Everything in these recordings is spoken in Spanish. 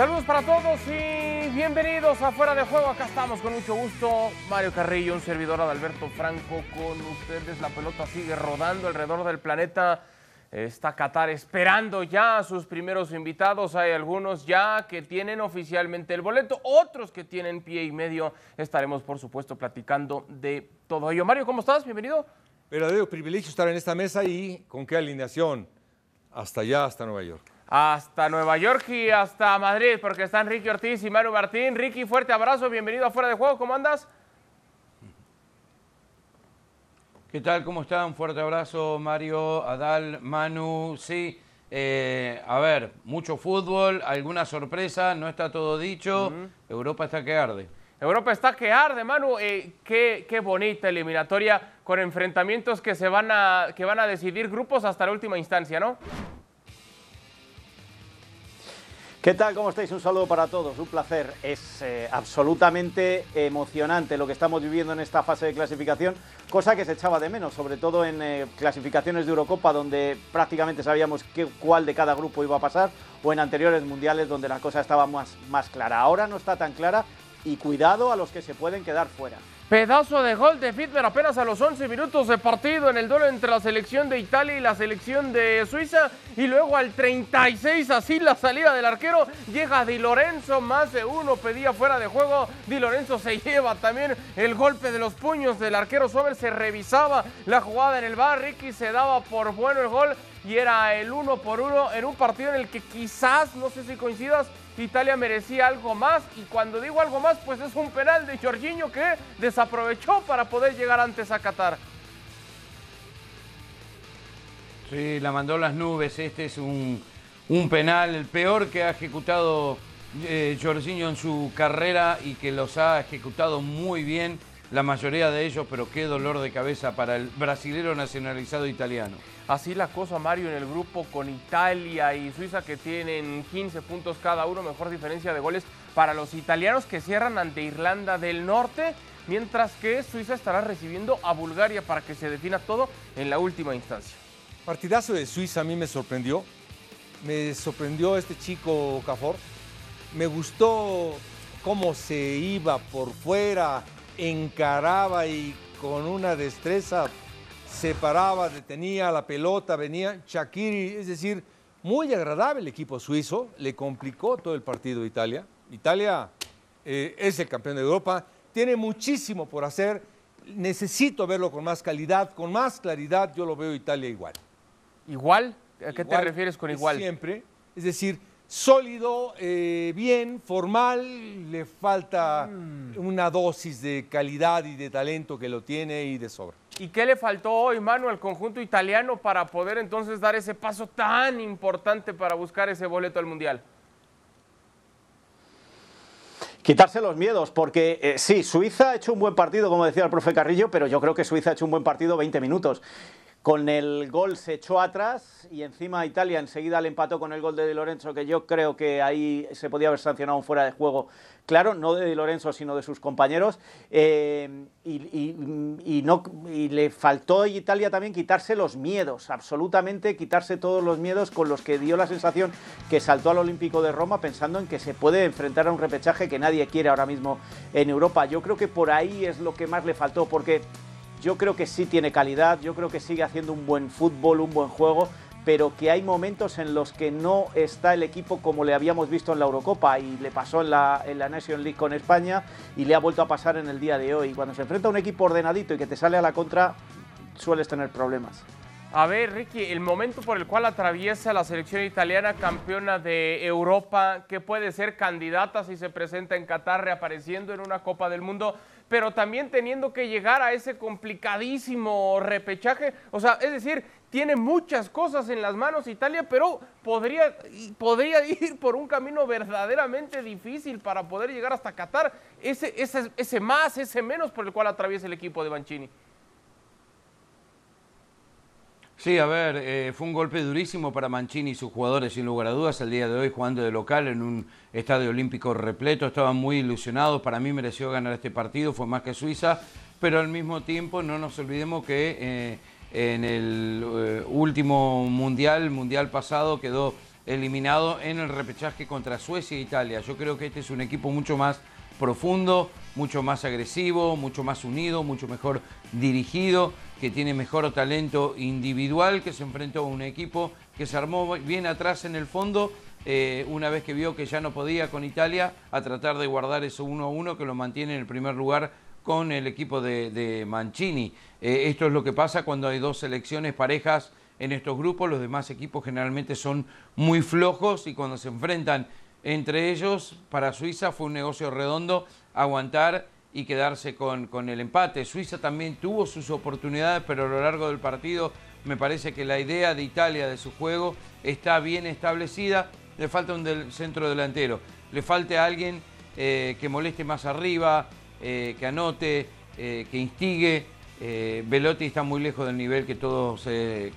Saludos para todos y bienvenidos a Fuera de Juego. Acá estamos con mucho gusto. Mario Carrillo, un servidor Adalberto Franco con ustedes. La pelota sigue rodando alrededor del planeta. Está Qatar esperando ya a sus primeros invitados. Hay algunos ya que tienen oficialmente el boleto, otros que tienen pie y medio. Estaremos, por supuesto, platicando de todo ello. Mario, ¿cómo estás? Bienvenido. Verdadero privilegio estar en esta mesa y con qué alineación. Hasta allá, hasta Nueva York hasta Nueva York y hasta Madrid, porque están Ricky Ortiz y Manu Martín. Ricky, fuerte abrazo, bienvenido a Fuera de Juego, ¿cómo andas? ¿Qué tal? ¿Cómo están? Fuerte abrazo, Mario, Adal, Manu. Sí, eh, a ver, mucho fútbol, alguna sorpresa, no está todo dicho. Europa está que arde. Europa está que arde, Manu. Eh, qué, qué, bonita eliminatoria con enfrentamientos que, se van a, que van a decidir grupos hasta la última instancia, ¿no? ¿Qué tal? ¿Cómo estáis? Un saludo para todos, un placer. Es eh, absolutamente emocionante lo que estamos viviendo en esta fase de clasificación, cosa que se echaba de menos, sobre todo en eh, clasificaciones de Eurocopa, donde prácticamente sabíamos qué, cuál de cada grupo iba a pasar, o en anteriores mundiales, donde la cosa estaba más, más clara. Ahora no está tan clara y cuidado a los que se pueden quedar fuera. Pedazo de gol de Fitmer apenas a los 11 minutos de partido en el duelo entre la selección de Italia y la selección de Suiza. Y luego al 36, así la salida del arquero, llega Di Lorenzo, más de uno pedía fuera de juego. Di Lorenzo se lleva también el golpe de los puños del arquero Sommer. Se revisaba la jugada en el bar. Ricky se daba por bueno el gol y era el uno por uno en un partido en el que quizás, no sé si coincidas, Italia merecía algo más y cuando digo algo más, pues es un penal de Jorginho que desaprovechó para poder llegar antes a Qatar. Sí, la mandó las nubes. Este es un, penal, el peor que ha ejecutado eh, Jorginho en su carrera y que los ha ejecutado muy bien la mayoría de ellos, pero qué dolor de cabeza para el brasilero nacionalizado italiano. Así la cosa, Mario, en el grupo con Italia y Suiza que tienen 15 puntos cada uno, mejor diferencia de goles para los italianos que cierran ante Irlanda del Norte, mientras que Suiza estará recibiendo a Bulgaria para que se defina todo en la última instancia. Partidazo de Suiza a mí me sorprendió, me sorprendió este chico Cafor, me gustó cómo se iba por fuera, encaraba y con una destreza se paraba, detenía la pelota, venía Shakiri, es decir, muy agradable el equipo suizo, le complicó todo el partido a Italia. Italia eh, es el campeón de Europa, tiene muchísimo por hacer, necesito verlo con más calidad, con más claridad, yo lo veo Italia igual. ¿Igual? ¿A qué te refieres con igual? Siempre, es decir, sólido, eh, bien, formal, le falta mm. una dosis de calidad y de talento que lo tiene y de sobra. ¿Y qué le faltó hoy, Manu, al conjunto italiano para poder entonces dar ese paso tan importante para buscar ese boleto al Mundial? Quitarse los miedos, porque eh, sí, Suiza ha hecho un buen partido, como decía el profe Carrillo, pero yo creo que Suiza ha hecho un buen partido 20 minutos. Con el gol se echó atrás y encima Italia enseguida le empató con el gol de Di Lorenzo, que yo creo que ahí se podía haber sancionado fuera de juego. Claro, no de Di Lorenzo, sino de sus compañeros. Eh, y, no, y le faltó a Italia también quitarse los miedos, absolutamente quitarse todos los miedos con los que dio la sensación que saltó al Olímpico de Roma pensando en que se puede enfrentar a un repechaje que nadie quiere ahora mismo en Europa. Yo creo que por ahí es lo que más le faltó, porque yo creo que sí tiene calidad, yo creo que sigue haciendo un buen fútbol, un buen juego, pero que hay momentos en los que no está el equipo como le habíamos visto en la Eurocopa y le pasó en la, en la Nation League con España y le ha vuelto a pasar en el día de hoy. Cuando se enfrenta a un equipo ordenadito y que te sale a la contra, sueles tener problemas. A ver, Ricky, el momento por el cual atraviesa la selección italiana campeona de Europa, que puede ser candidata si se presenta en Qatar reapareciendo en una Copa del Mundo, pero también teniendo que llegar a ese complicadísimo repechaje. O sea, es decir, tiene muchas cosas en las manos Italia, pero podría, podría ir por un camino verdaderamente difícil para poder llegar hasta Qatar. Ese, ese, ese más, ese menos por el cual atraviesa el equipo de Banchini. Sí, a ver, eh, fue un golpe durísimo para Mancini y sus jugadores, sin lugar a dudas, el día de hoy jugando de local en un estadio olímpico repleto, estaban muy ilusionados, para mí mereció ganar este partido, fue más que Suiza, pero al mismo tiempo no nos olvidemos que eh, en el eh, último mundial, mundial pasado, quedó eliminado en el repechaje contra Suecia e Italia. Yo creo que este es un equipo mucho más profundo, mucho más agresivo, mucho más unido, mucho mejor dirigido, que tiene mejor talento individual, que se enfrentó a un equipo que se armó bien atrás en el fondo, eh, una vez que vio que ya no podía con Italia, a tratar de guardar eso 1 a 1 que lo mantiene en el primer lugar con el equipo de, Mancini. Eh, esto es lo que pasa cuando hay dos selecciones parejas en estos grupos, los demás equipos generalmente son muy flojos y cuando se enfrentan entre ellos, para Suiza fue un negocio redondo aguantar y quedarse con, con, el empate. Suiza también tuvo sus oportunidades, pero a lo largo del partido me parece que la idea de Italia de su juego está bien establecida. Le falta un centro delantero, le falta alguien eh, que moleste más arriba, eh, que anote, eh, que instigue. Velotti está muy lejos del nivel que todos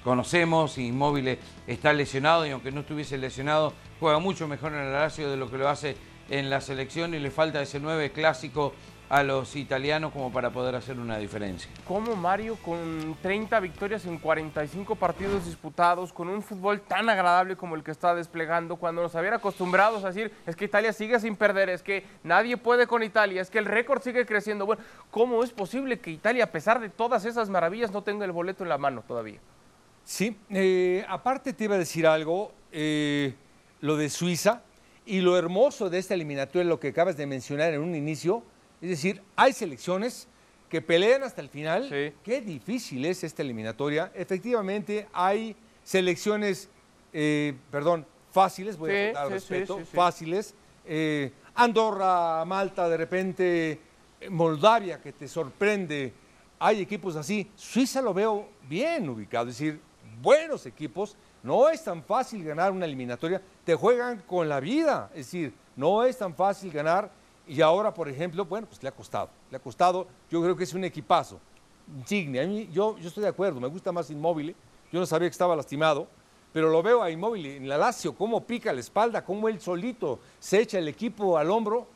conocemos, Inmóvil está lesionado y aunque no estuviese lesionado, juega mucho mejor en el Lazio de lo que lo hace en la selección y le falta ese 9 clásico a los italianos como para poder hacer una diferencia. ¿Cómo Mario con 30 victorias en 45 partidos disputados, con un fútbol tan agradable como el que está desplegando, cuando nos habían acostumbrados a decir es que Italia sigue sin perder, es que nadie puede con Italia, es que el récord sigue creciendo? Bueno, ¿cómo es posible que Italia, a pesar de todas esas maravillas, no tenga el boleto en la mano todavía? Sí, eh, aparte te iba a decir algo, eh, lo de Suiza y lo hermoso de esta eliminatoria, lo que acabas de mencionar en un inicio, es decir, hay selecciones que pelean hasta el final. Qué difícil es esta eliminatoria. Efectivamente, hay selecciones, eh, perdón, fáciles, voy a dar respeto, fáciles. Eh, Andorra, Malta, de repente, Moldavia, que te sorprende. Hay equipos así. Suiza lo veo bien ubicado, es decir, buenos equipos. No es tan fácil ganar una eliminatoria. Te juegan con la vida. Es decir, no es tan fácil ganar y ahora, por ejemplo, bueno, pues le ha costado. Le ha costado, yo creo que es un equipazo. Insigne. A mí, yo, yo estoy de acuerdo, me gusta más Inmóvil. Yo no sabía que estaba lastimado, pero lo veo a Inmóvil en la Lazio, cómo pica la espalda, cómo él solito se echa el equipo al hombro,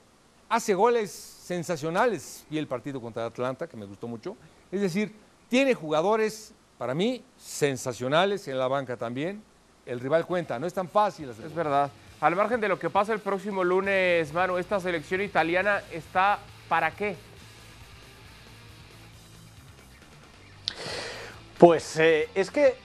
hace goles sensacionales. Y el partido contra Atlanta, que me gustó mucho. Es decir, tiene jugadores, para mí, sensacionales en la banca también. El rival cuenta, no es tan fácil. Es verdad. Al margen de lo que pasa el próximo lunes, Manu, esta selección italiana está para qué? Pues eh, es que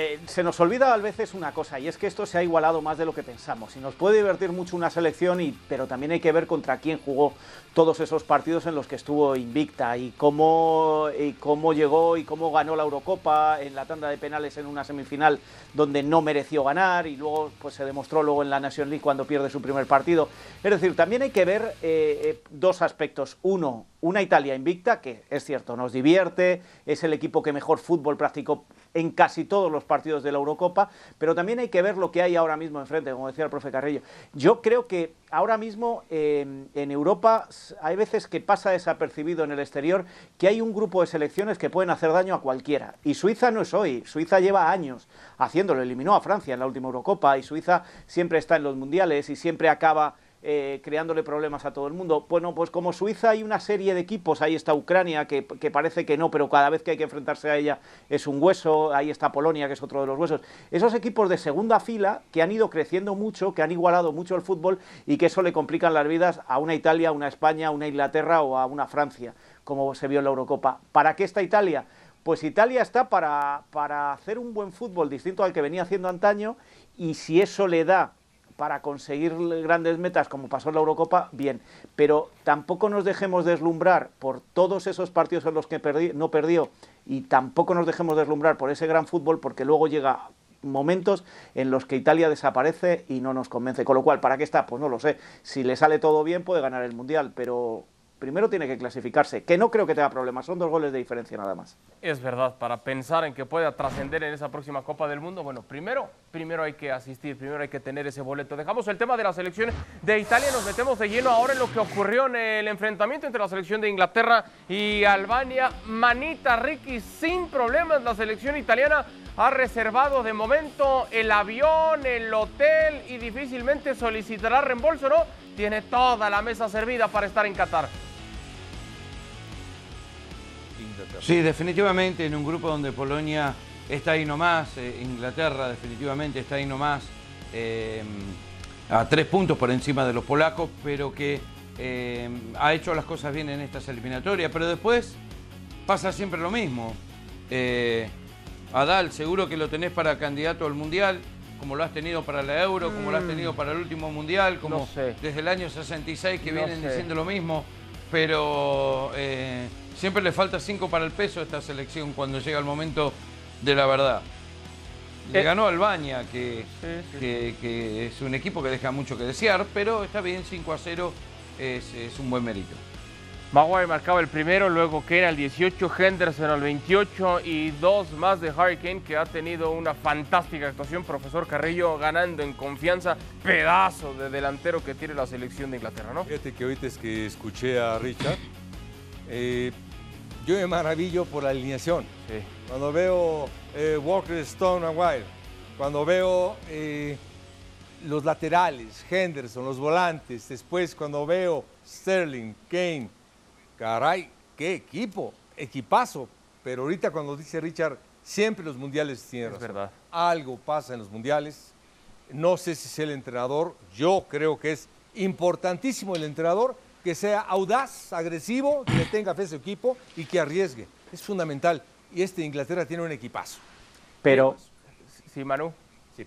eh, se nos olvida a veces una cosa, y es que esto se ha igualado más de lo que pensamos. Y nos puede divertir mucho una selección, y, pero también hay que ver contra quién jugó todos esos partidos en los que estuvo invicta y cómo, y cómo llegó y cómo ganó la Eurocopa en la tanda de penales en una semifinal donde no mereció ganar y luego pues se demostró luego en la National League cuando pierde su primer partido. Es decir, también hay que ver eh, eh, dos aspectos. Uno, una Italia invicta, que es cierto, nos divierte, es el equipo que mejor fútbol practicó en casi todos los partidos de la Eurocopa, pero también hay que ver lo que hay ahora mismo enfrente, como decía el profe Carrillo. Yo creo que ahora mismo en Europa hay veces que pasa desapercibido en el exterior que hay un grupo de selecciones que pueden hacer daño a cualquiera. Y Suiza no es hoy, Suiza lleva años haciéndolo, eliminó a Francia en la última Eurocopa y Suiza siempre está en los mundiales y siempre acaba eh, creándole problemas a todo el mundo. Bueno, pues como Suiza hay una serie de equipos, ahí está Ucrania, que, parece que no, pero cada vez que hay que enfrentarse a ella es un hueso, ahí está Polonia, que es otro de los huesos. Esos equipos de segunda fila que han ido creciendo mucho, que han igualado mucho el fútbol y que eso le complican las vidas a una Italia, a una España, a una Inglaterra o a una Francia, como se vio en la Eurocopa. ¿Para qué está Italia? Pues Italia está para, para hacer un buen fútbol distinto al que venía haciendo antaño y si eso le da para conseguir grandes metas como pasó en la Eurocopa, bien, pero tampoco nos dejemos deslumbrar por todos esos partidos en los que no perdió y tampoco nos dejemos deslumbrar por ese gran fútbol porque luego llega momentos en los que Italia desaparece y no nos convence. Con lo cual, ¿para qué está? Pues no lo sé. Si le sale todo bien puede ganar el Mundial, pero primero tiene que clasificarse, que no creo que tenga problemas, son dos goles de diferencia nada más. Es verdad, para pensar en que pueda trascender en esa próxima Copa del Mundo, bueno, primero, primero hay que asistir, primero hay que tener ese boleto. Dejamos el tema de la selección de Italia, nos metemos de lleno ahora en lo que ocurrió en el enfrentamiento entre la selección de Inglaterra y Albania. Manita Ricky, sin problemas, la selección italiana ha reservado de momento el avión, el hotel y difícilmente solicitará reembolso, ¿no? Tiene toda la mesa servida para estar en Qatar. Sí, definitivamente en un grupo donde Polonia está ahí nomás, eh, Inglaterra definitivamente está ahí nomás, eh, a tres puntos por encima de los polacos, pero que eh, ha hecho las cosas bien en estas eliminatorias. Pero después pasa siempre lo mismo. Eh, Adal, seguro que lo tenés para candidato al Mundial, como lo has tenido para la Euro, como lo has tenido para el último Mundial, como No sé. desde el año 66 que No vienen sé. diciendo lo mismo. Pero eh, siempre le falta cinco para el peso a esta selección cuando llega el momento de la verdad. Le Eh. ganó Albania, que, Sí, sí. que- que es un equipo que deja mucho que desear, pero está bien, 5 a 0 es, es un buen mérito. Maguire marcaba el primero, luego Kane al 18, Henderson al 28 y dos más de Harry Kane que ha tenido una fantástica actuación. Profesor Carrillo ganando en confianza, pedazo de delantero que tiene la selección de Inglaterra, ¿no? Fíjate que ahorita es que escuché a Richard. eh, yo me maravillo por la alineación. Sí. Cuando veo eh, Walker Stone Maguire, cuando veo eh, los laterales, Henderson, los volantes, después cuando veo Sterling, Kane, caray, qué equipo, equipazo. Pero ahorita cuando dice Richard, siempre los mundiales tienen Es razón. verdad. Algo pasa en los mundiales. No sé si es el entrenador. Yo creo que es importantísimo el entrenador que sea audaz, agresivo, que tenga fe a su equipo y que arriesgue. Es fundamental. Y este Inglaterra tiene un equipazo. Pero, Sí, Manu. Sí.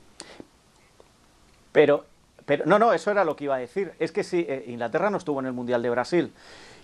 pero, pero, no, no, eso era lo que iba a decir. Es que sí, eh, Inglaterra no estuvo en el Mundial de Brasil.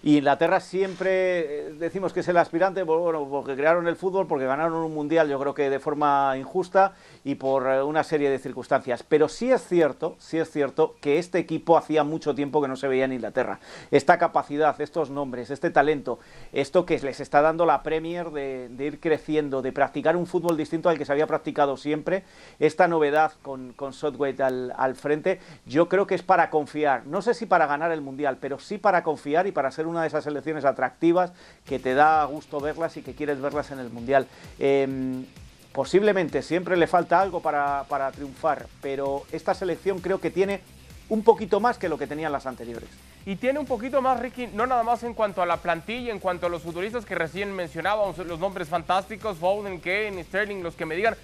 Y Inglaterra siempre eh, decimos que es el aspirante, pues, bueno, porque crearon el fútbol, porque ganaron un mundial, yo creo que de forma injusta y por eh, una serie de circunstancias. Pero sí es cierto, sí es cierto que este equipo hacía mucho tiempo que no se veía en Inglaterra. Esta capacidad, estos nombres, este talento, esto que les está dando la Premier de, ir creciendo, de practicar un fútbol distinto al que se había practicado siempre, esta novedad con, con al, al frente, yo creo que es para confiar. No sé si para ganar el mundial, pero sí para confiar y para ser una de esas selecciones atractivas que te da gusto verlas y que quieres verlas en el mundial. Em, posiblemente siempre le falta algo para, para triunfar, pero esta selección creo que tiene un poquito más que lo que tenían las anteriores. Y tiene un poquito más, Ricky, no nada más en cuanto a la plantilla, en cuanto a los futbolistas que recién mencionábamos, los nombres fantásticos, Foden, Kane, Sterling, los que me digan,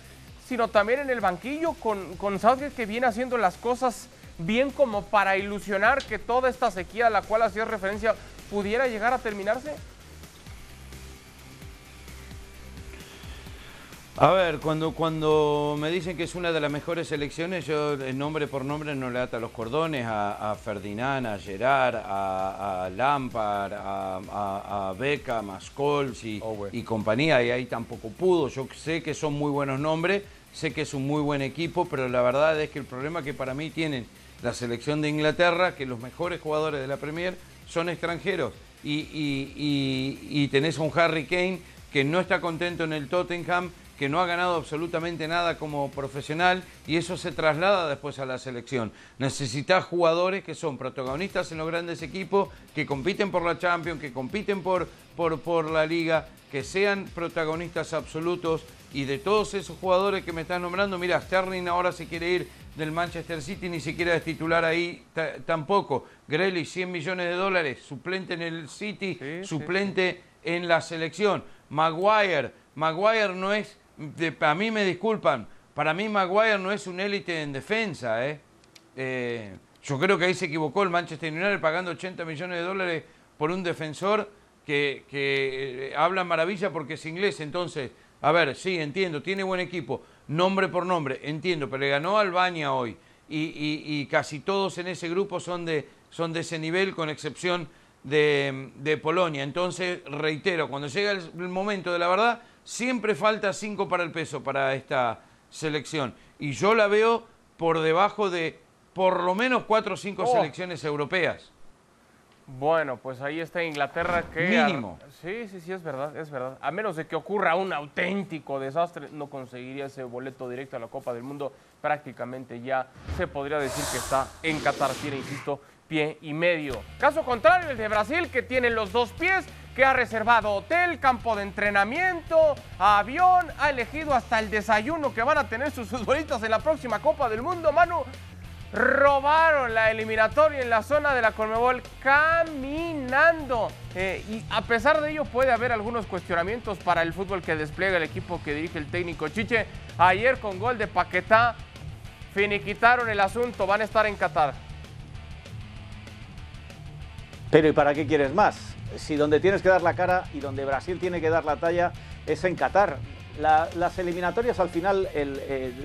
sino también en el banquillo con, con que viene haciendo las cosas bien como para ilusionar que toda esta sequía a la cual hacías referencia pudiera llegar a terminarse. A ver, cuando, cuando me dicen que es una de las mejores selecciones, yo eh, nombre por nombre no le ata los cordones a, a Ferdinand, a Gerard, a, a Lampard, a, a, a Beckham, a Scholes y, Owen. y compañía, y ahí tampoco pudo. Yo sé que son muy buenos nombres, sé que es un muy buen equipo, pero la verdad es que el problema que para mí tienen la selección de Inglaterra, que los mejores jugadores de la Premier son extranjeros. Y, tenés a un Harry Kane que no está contento en el Tottenham, que no ha ganado absolutamente nada como profesional y eso se traslada después a la selección. Necesitas jugadores que son protagonistas en los grandes equipos, que compiten por la Champions, que compiten por, por, por la Liga, que sean protagonistas absolutos y de todos esos jugadores que me estás nombrando, mira, Sterling ahora se quiere ir del Manchester City, ni siquiera es titular ahí ta- tampoco. Grealish, 100 millones de dólares, suplente en el City, Sí, suplente en la selección. Maguire, Maguire no es, de- a mí me disculpan, para mí Maguire no es un élite en defensa. ¿eh? Eh, yo creo que ahí se equivocó el Manchester United pagando 80 millones de dólares por un defensor que, que, eh, habla maravilla porque es inglés. Entonces, a ver, sí, entiendo, tiene buen equipo, nombre por nombre, entiendo, pero le ganó a Albania hoy. Y, y- y casi todos en ese grupo son de, son de ese nivel, con excepción de, de Polonia. Entonces, reitero, cuando llega el, momento de la verdad, siempre falta cinco para el peso para esta selección. Y yo la veo por debajo de por lo menos cuatro o cinco Oh. selecciones europeas. Bueno, pues ahí está Inglaterra que... Mínimo. Sí, sí, sí, es verdad, es verdad. A menos de que ocurra un auténtico desastre, no conseguiría ese boleto directo a la Copa del Mundo. Prácticamente ya se podría decir que está en Qatar, tiene, insisto, pie y medio. Caso contrario, el de Brasil, que tiene los dos pies, que ha reservado hotel, campo de entrenamiento, avión, ha elegido hasta el desayuno que van a tener sus futbolistas en la próxima Copa del Mundo, Manu robaron la eliminatoria en la zona de la Conmebol caminando. Eh, y a pesar de ello puede haber algunos cuestionamientos para el fútbol que despliega el equipo que dirige el técnico Chiche. Ayer con gol de Paquetá finiquitaron el asunto, van a estar en Qatar. Pero ¿y para qué quieres más? Si donde tienes que dar la cara y donde Brasil tiene que dar la talla es en Qatar. las eliminatorias al final,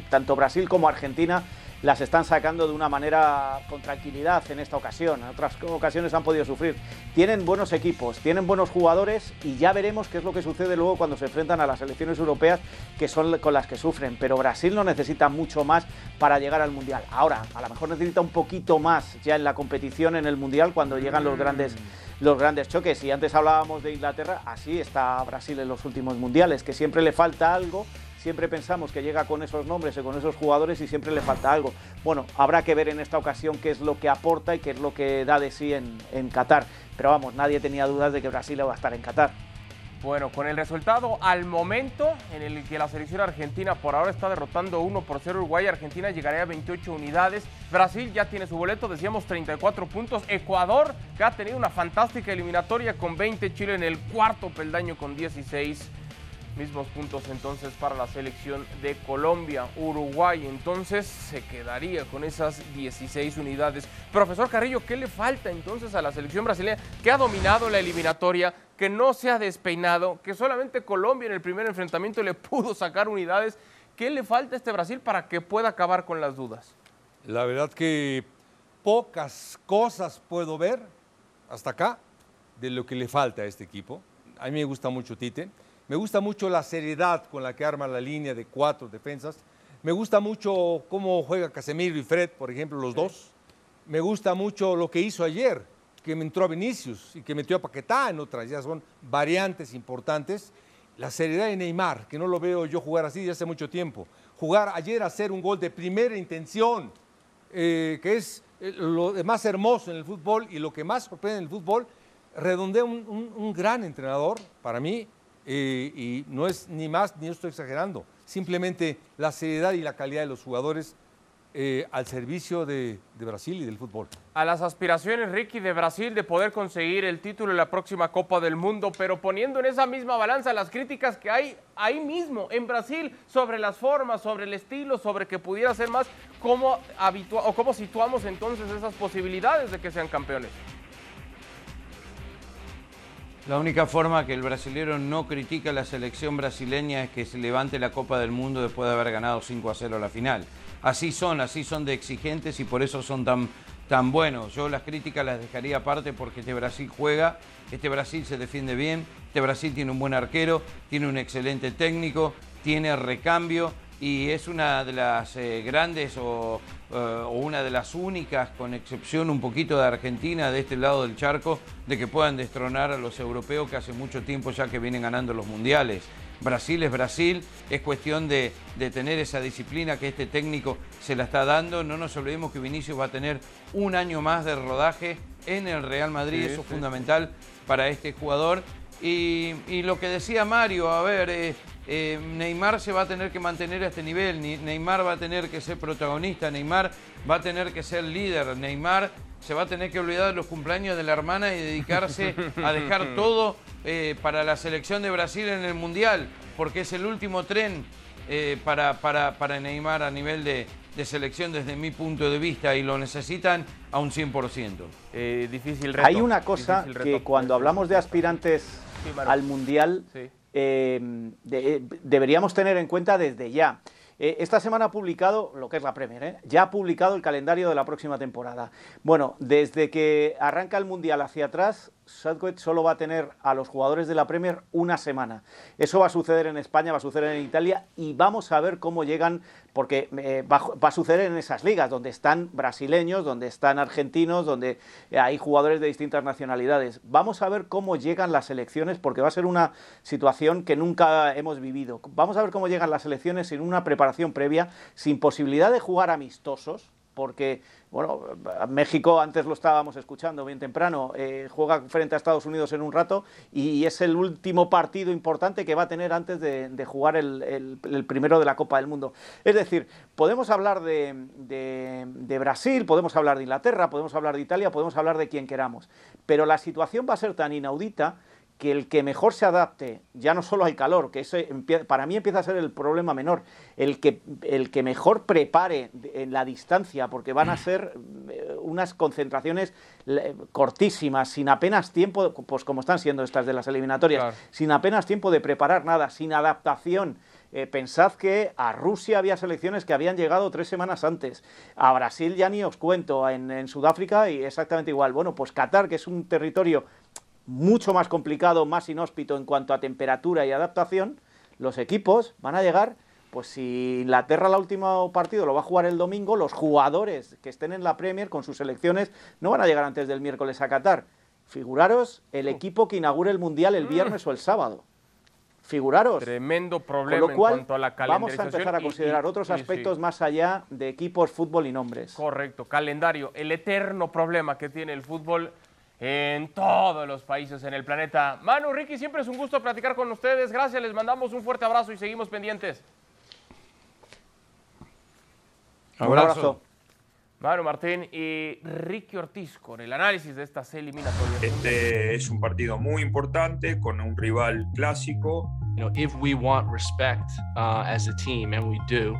tanto Brasil como Argentina las están sacando de una manera con tranquilidad en esta ocasión. En otras ocasiones han podido sufrir. Tienen buenos equipos, tienen buenos jugadores y ya veremos qué es lo que sucede luego cuando se enfrentan a las selecciones europeas que son con las que sufren. Pero Brasil no necesita mucho más para llegar al Mundial. Ahora, a lo mejor necesita un poquito más ya en la competición en el Mundial cuando llegan los grandes los grandes choques. Y antes hablábamos de Inglaterra, así está Brasil en los últimos mundiales, que siempre le falta algo siempre pensamos que llega con esos nombres y con esos jugadores y siempre le falta algo. Bueno, habrá que ver en esta ocasión qué es lo que aporta y qué es lo que da de sí en, en Qatar. Pero vamos, nadie tenía dudas de que Brasil va a estar en Qatar. Bueno, con el resultado al momento en el que la selección argentina por ahora está derrotando 1 por 0 Uruguay, Argentina llegaría a 28 unidades. Brasil ya tiene su boleto, decíamos 34 puntos. Ecuador, que ha tenido una fantástica eliminatoria con 20. Chile en el cuarto peldaño con 16 mismos puntos entonces para la selección de Colombia. Uruguay entonces se quedaría con esas 16 unidades. Profesor Carrillo, ¿qué le falta entonces a la selección brasileña que ha dominado la eliminatoria, que no se ha despeinado, que solamente Colombia en el primer enfrentamiento le pudo sacar unidades? ¿Qué le falta a este Brasil para que pueda acabar con las dudas? La verdad que pocas cosas puedo ver hasta acá de lo que le falta a este equipo. A mí me gusta mucho Tite me gusta mucho la seriedad con la que arma la línea de cuatro defensas. Me gusta mucho cómo juega Casemiro y Fred, por ejemplo, los dos. Me gusta mucho lo que hizo ayer, que me entró a Vinicius y que metió a Paquetá en otras. Ya son variantes importantes. La seriedad de Neymar, que no lo veo yo jugar así desde hace mucho tiempo. Jugar ayer a hacer un gol de primera intención, eh, que es eh, lo más hermoso en el fútbol y lo que más sorprende en el fútbol, redondea un gran entrenador para mí, eh, y no es ni más ni estoy exagerando, simplemente la seriedad y la calidad de los jugadores eh, al servicio de, Brasil y del fútbol. A las aspiraciones, Ricky, de Brasil de poder conseguir el título en la próxima Copa del Mundo, pero poniendo en esa misma balanza las críticas que hay ahí mismo en Brasil sobre las formas, sobre el estilo, sobre que pudiera ser más, ¿cómo, o cómo situamos entonces esas posibilidades de que sean campeones? La única forma que el brasilero no critica a la selección brasileña es que se levante la Copa del Mundo después de haber ganado 5 a 0 la final. Así son, así son de exigentes y por eso son tan, tan buenos. Yo las críticas las dejaría aparte porque este Brasil juega, este Brasil se defiende bien, este Brasil tiene un buen arquero, tiene un excelente técnico, tiene recambio y es una de las eh, grandes eh, o, una de las únicas, con excepción un poquito de Argentina, de este lado del charco, de que puedan destronar a los europeos que hace mucho tiempo ya que vienen ganando los mundiales. Brasil es Brasil, es cuestión de, tener esa disciplina que este técnico se la está dando. No nos olvidemos que Vinicius va a tener un año más de rodaje en el Real Madrid, eso es fundamental para este jugador. Y, lo que decía Mario, a ver, eh, eh, Neymar se va a tener que mantener a este nivel, Neymar va a tener que ser protagonista, Neymar va a tener que ser líder, Neymar se va a tener que olvidar de los cumpleaños de la hermana y dedicarse a dejar todo eh, para la selección de Brasil en el Mundial, porque es el último tren eh, para, para, Neymar a nivel de, selección desde mi punto de vista y lo necesitan a un 100%. difícil reto, Hay una cosa que cuando hablamos de aspirantes al Mundial... eh, deberíamos tener en cuenta desde ya. Eh, esta semana ha publicado, lo que es la Premier, ¿eh? ya ha publicado el calendario de la próxima temporada. Bueno, desde que arranca el Mundial hacia atrás, Southgate solo va a tener a los jugadores de la Premier una semana. Eso va a suceder en España, va a suceder en Italia y vamos a ver cómo llegan, porque eh, va, a suceder en esas ligas, donde están brasileños, donde están argentinos, donde hay jugadores de distintas nacionalidades. Vamos a ver cómo llegan las elecciones, porque va a ser una situación que nunca hemos vivido. Vamos a ver cómo llegan las elecciones sin una preparación previa, sin posibilidad de jugar amistosos, porque bueno, México antes lo estábamos escuchando bien temprano, eh, juega frente a Estados Unidos en un rato y es el último partido importante que va a tener antes de, jugar el, primero de la Copa del Mundo. Es decir, podemos hablar de, de, Brasil, podemos hablar de Inglaterra, podemos hablar de Italia, podemos hablar de quien queramos, pero la situación va a ser tan inaudita que el que mejor se adapte, ya no solo al calor, que eso para mí empieza a ser el problema menor, el que, el que mejor prepare en la distancia, porque van a ser eh, unas concentraciones cortísimas, sin apenas tiempo, pues como están siendo estas de las eliminatorias, sin apenas tiempo de preparar nada, sin adaptación. Eh, pensad que a Rusia había selecciones que habían llegado tres semanas antes. A Brasil ya ni os cuento, en, en Sudáfrica y exactamente igual. Bueno, pues Qatar, que es un territorio mucho más complicado, más inhóspito en cuanto a temperatura y adaptación, los equipos van a llegar, pues si Inglaterra el último partido lo va a jugar el domingo, los jugadores que estén en la Premier con sus selecciones no van a llegar antes del miércoles a Qatar. Figuraros el oh. equipo que inaugure el Mundial el viernes o el sábado. Figuraros. Tremendo problema en cuanto a la Vamos a empezar a considerar otros aspectos más allá de equipos, fútbol y nombres. Correcto, calendario, el eterno problema que tiene el fútbol en todos los países en el planeta. Manu, Ricky, siempre es un gusto platicar con ustedes. Gracias, les mandamos un fuerte abrazo y seguimos pendientes. Abrazo. Manu Martín y Ricky Ortiz con el análisis de estas eliminatorias. Este es un partido muy importante con un rival clásico. You know, if we want respect uh, as a team, and we do,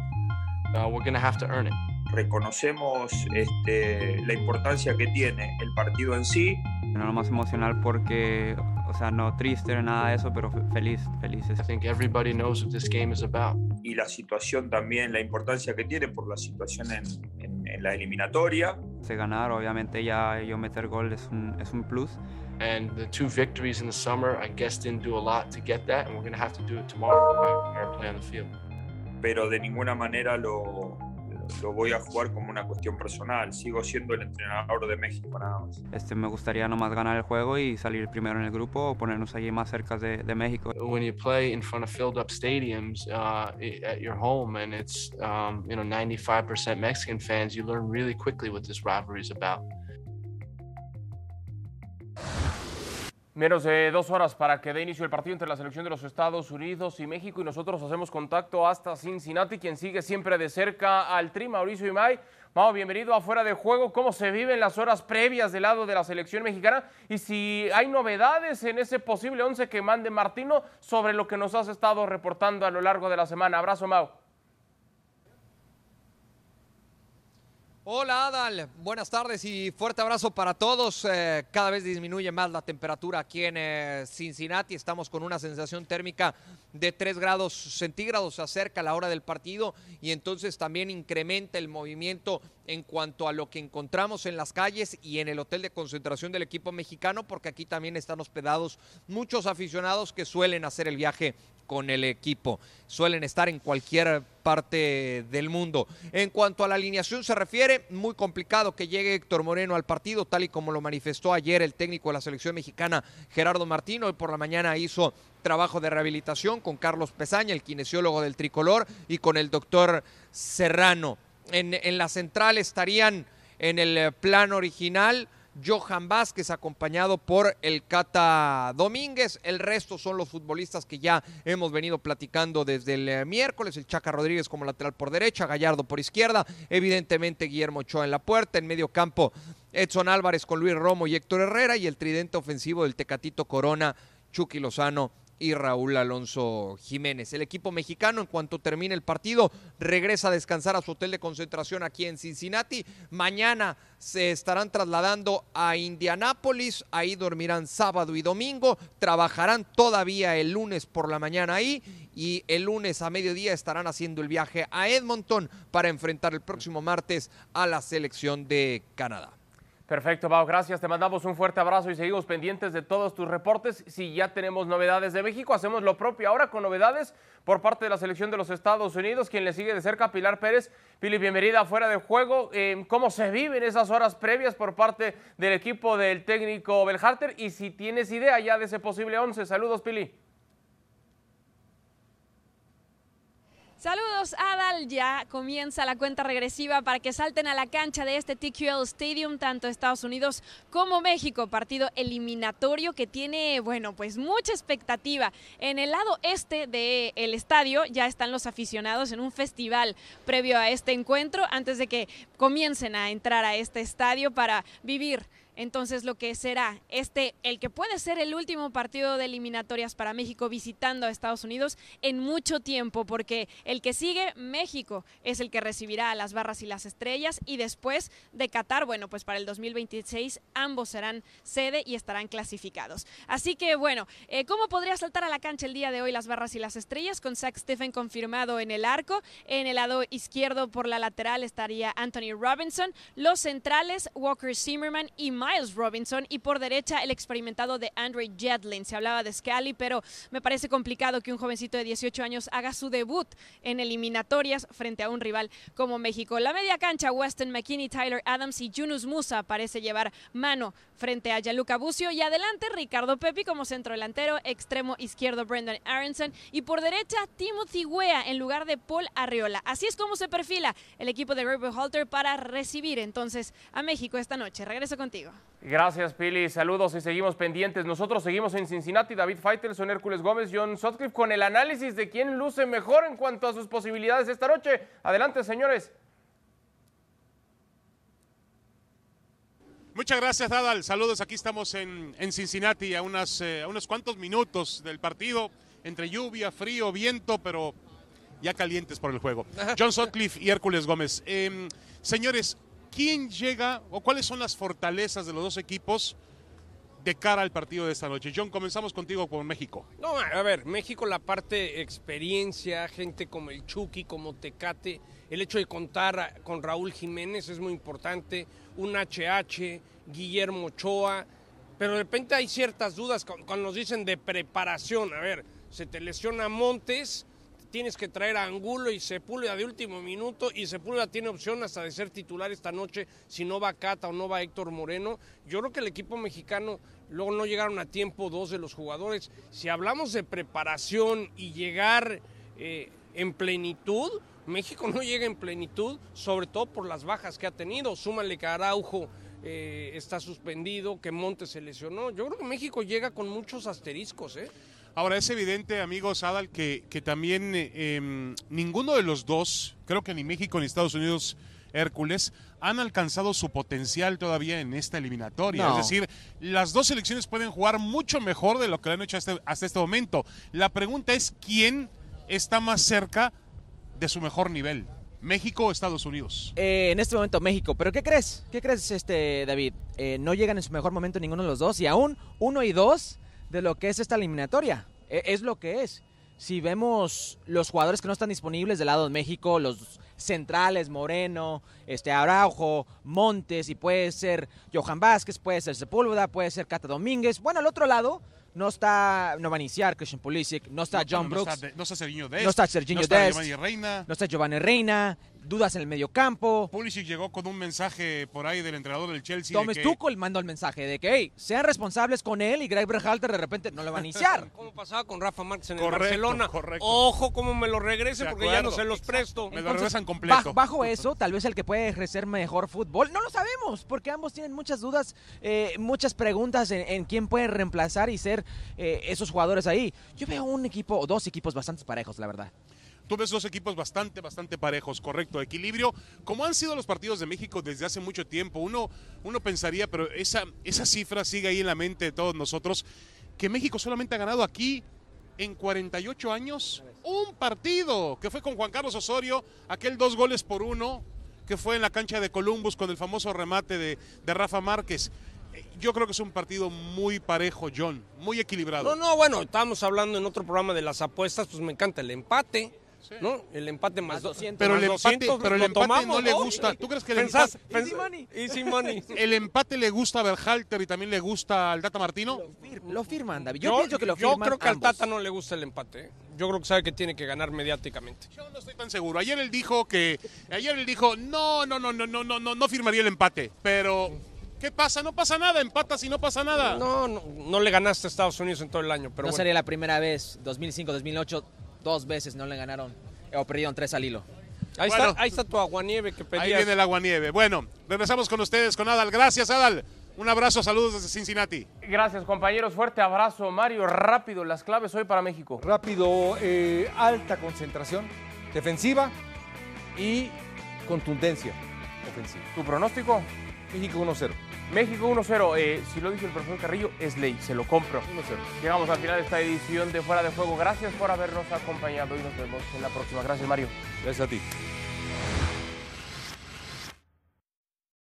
uh, we're going to have to earn it reconocemos este, la importancia que tiene el partido en sí. No lo más emocional porque, o sea, no triste nada de eso, pero feliz, felices. I think everybody knows what this game is about. Y la situación también, la importancia que tiene por la situación en, en, en la eliminatoria. Se ganar, obviamente ya yo meter gol es un, es un plus. And the two victories in the summer, I guess, didn't do a lot to get that, and we're going to have to do it tomorrow our play on the field. Pero de ninguna manera lo, lo voy a jugar como una cuestión personal. Sigo siendo el entrenador de México nada más. Este, me gustaría nomás ganar el juego y salir primero en el grupo o ponernos allí más cerca de, de México. When you play in front of filled up stadiums uh, at your home and it's um, you know 95% Mexican fans, you learn really quickly what this rivalry is about. Menos de dos horas para que dé inicio el partido entre la selección de los Estados Unidos y México y nosotros hacemos contacto hasta Cincinnati, quien sigue siempre de cerca al Tri, Mauricio Imay. Mau, bienvenido a Fuera de Juego. ¿Cómo se viven las horas previas del lado de la selección mexicana? Y si hay novedades en ese posible once que mande Martino sobre lo que nos has estado reportando a lo largo de la semana. Abrazo, Mau. Hola Adal, buenas tardes y fuerte abrazo para todos. Eh, cada vez disminuye más la temperatura aquí en eh, Cincinnati. Estamos con una sensación térmica de 3 grados centígrados. Se acerca la hora del partido y entonces también incrementa el movimiento en cuanto a lo que encontramos en las calles y en el hotel de concentración del equipo mexicano, porque aquí también están hospedados muchos aficionados que suelen hacer el viaje con el equipo. Suelen estar en cualquier parte del mundo. En cuanto a la alineación se refiere, muy complicado que llegue Héctor Moreno al partido, tal y como lo manifestó ayer el técnico de la selección mexicana, Gerardo Martino. Hoy por la mañana hizo trabajo de rehabilitación con Carlos Pesaña, el kinesiólogo del tricolor, y con el doctor Serrano. En, en la central estarían en el plan original Johan Vázquez, acompañado por el Cata Domínguez. El resto son los futbolistas que ya hemos venido platicando desde el eh, miércoles. El Chaca Rodríguez como lateral por derecha, Gallardo por izquierda, evidentemente Guillermo Ochoa en la puerta, en medio campo Edson Álvarez con Luis Romo y Héctor Herrera y el tridente ofensivo del Tecatito Corona, Chucky Lozano y Raúl Alonso Jiménez. El equipo mexicano, en cuanto termine el partido, regresa a descansar a su hotel de concentración aquí en Cincinnati. Mañana se estarán trasladando a Indianápolis, ahí dormirán sábado y domingo, trabajarán todavía el lunes por la mañana ahí y el lunes a mediodía estarán haciendo el viaje a Edmonton para enfrentar el próximo martes a la selección de Canadá. Perfecto, Pau, gracias. Te mandamos un fuerte abrazo y seguimos pendientes de todos tus reportes. Si ya tenemos novedades de México, hacemos lo propio ahora con novedades por parte de la selección de los Estados Unidos. Quien le sigue de cerca, Pilar Pérez. Pili, bienvenida fuera de juego. Eh, ¿Cómo se viven esas horas previas por parte del equipo del técnico Belharter? Y si tienes idea ya de ese posible 11. Saludos, Pili. Saludos Adal, ya comienza la cuenta regresiva para que salten a la cancha de este TQL Stadium, tanto Estados Unidos como México, partido eliminatorio que tiene, bueno, pues mucha expectativa. En el lado este del estadio ya están los aficionados en un festival previo a este encuentro, antes de que comiencen a entrar a este estadio para vivir entonces lo que será este, el que puede ser el último partido de eliminatorias para México visitando a Estados Unidos en mucho tiempo, porque el que sigue, México, es el que recibirá a las barras y las estrellas y después de Qatar, bueno, pues para el 2026 ambos serán sede y estarán clasificados. Así que bueno, eh, ¿cómo podría saltar a la cancha el día de hoy las barras y las estrellas? Con Zach Stephen confirmado en el arco, en el lado izquierdo por la lateral estaría Anthony Robinson, los centrales Walker Zimmerman y Miles Robinson y por derecha el experimentado de Andre Jedlin. Se hablaba de Scally, pero me parece complicado que un jovencito de 18 años haga su debut en eliminatorias frente a un rival como México. La media cancha, Weston McKinney, Tyler Adams y Yunus Musa parece llevar mano frente a Gianluca Bucio y adelante Ricardo Pepi como centro delantero, extremo izquierdo Brendan Aronson y por derecha Timothy Wea en lugar de Paul Arriola. Así es como se perfila el equipo de Ray Halter para recibir entonces a México esta noche. Regreso contigo. Gracias, Pili. Saludos y seguimos pendientes. Nosotros seguimos en Cincinnati. David Faitelson, Hércules Gómez, John Sutcliffe con el análisis de quién luce mejor en cuanto a sus posibilidades esta noche. Adelante, señores. Muchas gracias, Adal. Saludos. Aquí estamos en, en Cincinnati a, unas, eh, a unos cuantos minutos del partido, entre lluvia, frío, viento, pero ya calientes por el juego. John Sutcliffe y Hércules Gómez. Em, señores, ¿quién llega o cuáles son las fortalezas de los dos equipos de cara al partido de esta noche? John, comenzamos contigo con México. No, a ver, México la parte experiencia, gente como el Chucky, como Tecate, el hecho de contar con Raúl Jiménez es muy importante, un HH, Guillermo Ochoa, pero de repente hay ciertas dudas cuando nos dicen de preparación, a ver, se te lesiona Montes, tienes que traer a Angulo y Sepúlveda de último minuto y Sepúlveda tiene opción hasta de ser titular esta noche si no va Cata o no va Héctor Moreno. Yo creo que el equipo mexicano luego no llegaron a tiempo dos de los jugadores. Si hablamos de preparación y llegar eh, en plenitud, México no llega en plenitud, sobre todo por las bajas que ha tenido. Súmale que Araujo eh, está suspendido, que Montes se lesionó. Yo creo que México llega con muchos asteriscos, ¿eh? Ahora, es evidente, amigos Adal, que, que también eh, em, ninguno de los dos, creo que ni México ni Estados Unidos, Hércules, han alcanzado su potencial todavía en esta eliminatoria. No. Es decir, las dos selecciones pueden jugar mucho mejor de lo que lo han hecho hasta, hasta este momento. La pregunta es quién está más cerca de su mejor nivel. ¿México o Estados Unidos? Eh, en este momento México, pero ¿qué crees? ¿Qué crees, este David? Eh, no llegan en su mejor momento ninguno de los dos y aún uno y dos de lo que es esta eliminatoria. E- es lo que es. Si vemos los jugadores que no están disponibles del lado de México, los centrales, Moreno, este Araujo, Montes y puede ser Johan Vázquez, puede ser Sepúlveda, puede ser Cata Domínguez. Bueno, al otro lado no está, no va a iniciar Christian Pulisic, no está John no Brooks. Está, no está Serginho Dest, No está Serginho no está Dest. Giovanni Reina. No está Giovanni Reina, dudas en el medio campo. Pulisic llegó con un mensaje por ahí del entrenador del Chelsea. Thomas de que, Tuchel mandó el mensaje de que hey, sean responsables con él y Greg Berhalter de repente no le va a iniciar. Como pasaba con Rafa Márquez en el Barcelona. correcto. Ojo cómo me lo regrese porque ya no se los presto. Me lo regresan completo. Bajo, bajo eso, tal vez el que puede ejercer mejor fútbol, no lo sabemos, porque ambos tienen muchas dudas, eh, muchas preguntas en, en quién puede reemplazar y ser eh, esos jugadores ahí. Yo veo un equipo, o dos equipos bastante parejos, la verdad. Tú ves dos equipos bastante, bastante parejos, correcto, equilibrio, como han sido los partidos de México desde hace mucho tiempo. Uno, uno pensaría, pero esa, esa cifra sigue ahí en la mente de todos nosotros, que México solamente ha ganado aquí en 48 años un partido, que fue con Juan Carlos Osorio, aquel dos goles por uno, que fue en la cancha de Columbus con el famoso remate de, de Rafa Márquez. Yo creo que es un partido muy parejo, John, muy equilibrado. No, no, bueno, estábamos hablando en otro programa de las apuestas, pues me encanta el empate. ¿No? El empate más, Más do- 200. Pero más el empate, 200, pero el lo empate tomamos, no le gusta. ¿Tú crees que el Pensás- empate, pens- Easy money. Easy money. el empate le gusta a Berhalter y también le gusta al Tata Martino? Fir- Lo firman, David. Yo, pienso que lo yo creo que al. Tata no le gusta el empate. ¿eh? Yo creo que sabe que tiene que ganar mediáticamente. Yo no estoy tan seguro. Ayer él dijo que ayer él dijo, "No, no, no, no, no, no, no, no firmaría el empate." Pero ¿qué pasa? No pasa nada, empatas y no pasa nada. No, no, no le ganaste a Estados Unidos en todo el año, pero no bueno. sería la primera vez, 2005, 2008, dos veces no le ganaron o perdieron tres al hilo. Ahí, Bueno. está, ahí está tu aguanieve que pedías. Ahí viene el aguanieve. Bueno, regresamos con ustedes con Adal. Gracias, Adal. Un abrazo, saludos desde Cincinnati. Gracias, compañeros. Fuerte abrazo, Mario. Rápido, las claves hoy para México. Rápido, eh, alta concentración defensiva y contundencia ofensiva. ¿Tu pronóstico? México 1-0. México 1-0. Eh, si lo dice el profesor Carrillo, es ley, se lo compro. 1-0. Llegamos al final de esta edición de Fuera de Juego. Gracias por habernos acompañado y nos vemos en la próxima. Gracias, Mario. Gracias a ti.